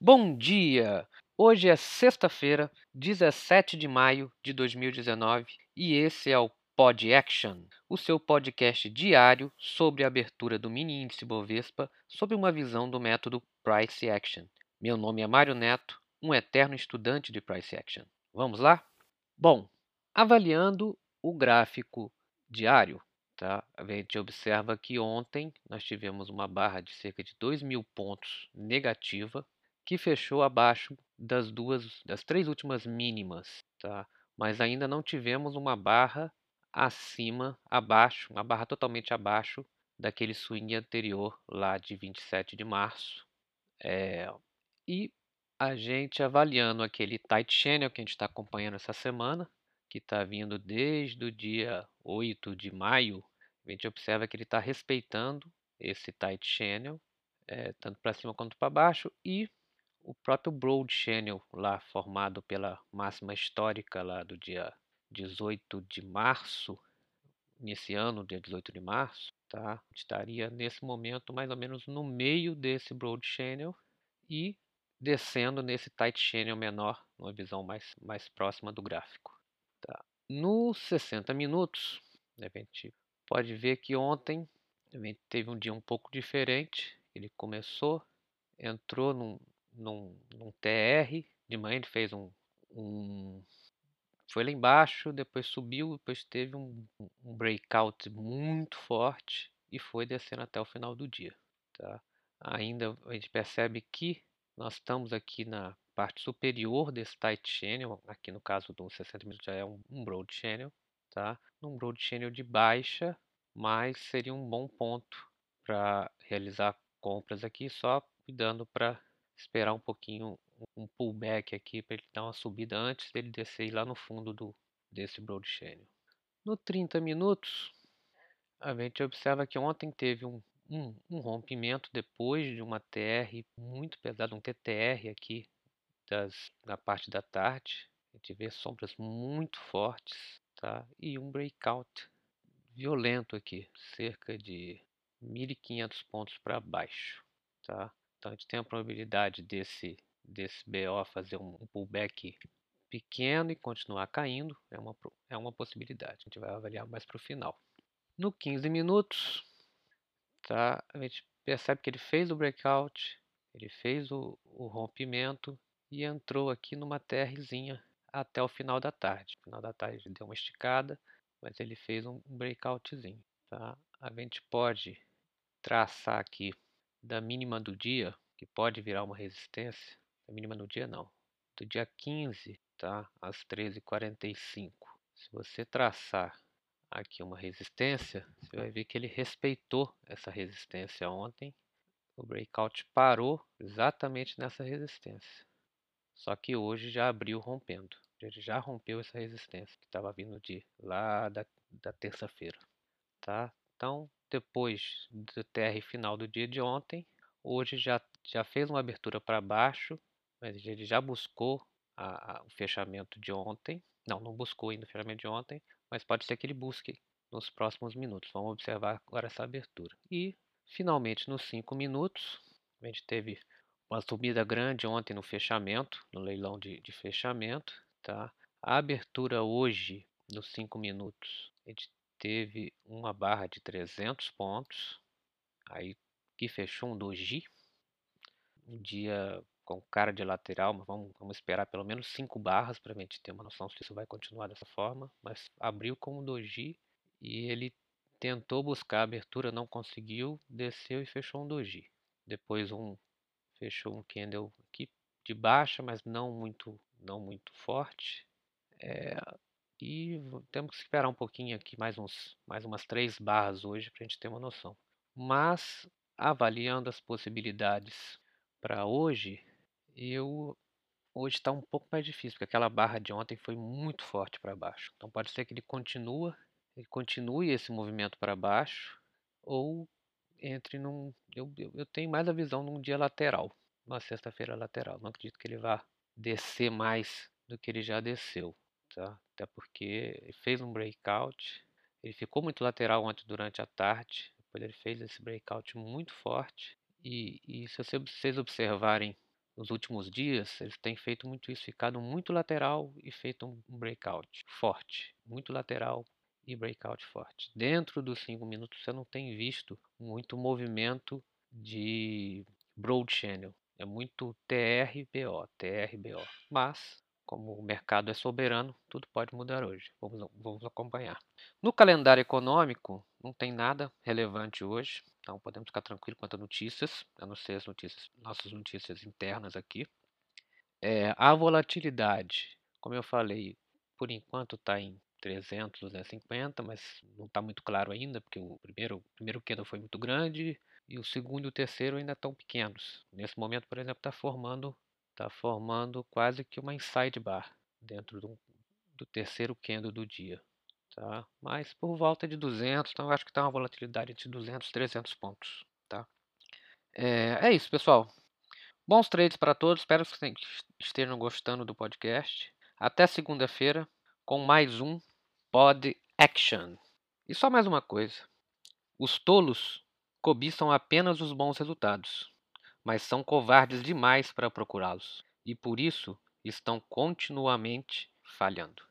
Bom dia! Hoje é sexta-feira, 17 de maio de 2019 e esse é o Pod Action, o seu podcast diário sobre a abertura do mini índice Bovespa sob uma visão do método Price Action. Meu nome é Mário Neto, um eterno estudante de Price Action. Vamos lá? Bom, avaliando o gráfico diário, tá? a gente observa que ontem nós tivemos uma barra de cerca de 2 mil pontos negativa, que fechou abaixo das duas, das três últimas mínimas, tá? Mas ainda não tivemos uma barra acima, abaixo, uma barra totalmente abaixo daquele swing anterior lá de 27 de março. É, e a gente avaliando aquele tight channel que a gente está acompanhando essa semana, que está vindo desde o dia 8 de maio, a gente observa que ele está respeitando esse tight channel, é, tanto para cima quanto para baixo, e o próprio Broad Channel lá formado pela máxima histórica lá do dia 18 de março, nesse ano, dia 18 de março, tá? Estaria nesse momento mais ou menos no meio desse Broad Channel e descendo nesse Tight Channel menor, uma visão mais, mais próxima do gráfico. Tá? Nos 60 minutos, a gente pode ver que ontem teve um dia um pouco diferente. Ele começou, entrou num, num, num TR, de manhã ele fez um, um foi lá embaixo, depois subiu, depois teve um, um, breakout muito forte e foi descendo até o final do dia. Tá? Ainda a gente percebe que nós estamos aqui na parte superior desse tight channel, aqui no caso do 60 minutos já é um, um broad channel, tá? Num broad channel de baixa, mas seria um bom ponto para realizar compras aqui, só cuidando para esperar um pouquinho um pullback aqui para ele dar uma subida antes dele descer lá no fundo do, desse broad channel. No 30 minutos, a gente observa que ontem teve um, um, um rompimento depois de uma TR muito pesada, um TTR aqui das, na parte da tarde. A gente vê sombras muito fortes tá? e um breakout violento aqui, cerca de 1.500 pontos para baixo. Tá? Então a gente tem a probabilidade desse, desse BO fazer um, pullback pequeno e continuar caindo, é uma, é uma possibilidade. A gente vai avaliar mais para o final. No 15 minutos, tá, a gente percebe que ele fez o breakout, ele fez o, o rompimento e entrou aqui numa TRzinha até o final da tarde. No final da tarde ele deu uma esticada, mas ele fez um breakoutzinho. Tá? A gente pode traçar aqui da mínima do dia, que pode virar uma resistência, a mínima no dia não, do dia 15 tá, às 13h45. Se você traçar aqui uma resistência, você vai ver que ele respeitou essa resistência ontem. O breakout parou exatamente nessa resistência. Só que hoje já abriu rompendo. Ele já rompeu essa resistência que estava vindo de lá da, da terça-feira. Tá? Então, depois do TR final do dia de ontem, hoje já, já fez uma abertura para baixo, mas ele já buscou a, a, o fechamento de ontem. Não, não buscou ainda o fechamento de ontem, mas pode ser que ele busque nos próximos minutos. Vamos observar agora essa abertura. E, finalmente, nos 5 minutos, a gente teve uma subida grande ontem no fechamento, no leilão de, de fechamento. Tá? A abertura hoje, nos 5 minutos, a gente teve uma barra de 300 pontos, aí que fechou um doji, um dia com cara de lateral, mas vamos, vamos esperar pelo menos 5 barras para a gente ter uma noção se isso vai continuar dessa forma, mas abriu com um doji e ele tentou buscar a abertura, não conseguiu, desceu e fechou um doji. Depois um fechou um candle aqui de baixa, mas não muito, não muito forte. É, e temos que esperar um pouquinho aqui, mais, uns, mais umas três barras hoje para a gente ter uma noção. Mas, avaliando as possibilidades para hoje, eu hoje está um pouco mais difícil, porque aquela barra de ontem foi muito forte para baixo. Então pode ser que ele continue, ele continue esse movimento para baixo, ou entre num. Eu, eu, eu tenho mais a visão num dia lateral, uma sexta-feira lateral. Não acredito que ele vá descer mais do que ele já desceu tá? Até porque ele fez um breakout, ele ficou muito lateral ontem durante a tarde, depois ele fez esse breakout muito forte. E, e se vocês observarem nos últimos dias, eles têm feito muito isso, ficado muito lateral e feito um breakout forte, muito lateral e breakout forte. Dentro dos 5 minutos você não tem visto muito movimento de broad channel, é muito TRBO, TRBO. Mas como o mercado é soberano, tudo pode mudar hoje. Vamos, vamos acompanhar. No calendário econômico, não tem nada relevante hoje, então podemos ficar tranquilos quanto a notícias, a não ser as notícias, nossas notícias internas aqui. É, a volatilidade, como eu falei, por enquanto está em 300, 250, mas não está muito claro ainda, porque o primeiro, o primeiro candle foi muito grande e o segundo e o terceiro ainda estão pequenos. Nesse momento, por exemplo, está formando está formando quase que uma inside bar dentro do, do terceiro candle do dia. Tá? Mas por volta de 200, então eu acho que está uma volatilidade entre 200 e 300 pontos. Tá? É, é isso, pessoal. Bons trades para todos. Espero que estejam gostando do podcast. Até segunda-feira com mais um Pod Action. E só mais uma coisa: os tolos cobiçam apenas os bons resultados mas são covardes demais para procurá-los e por isso estão continuamente falhando.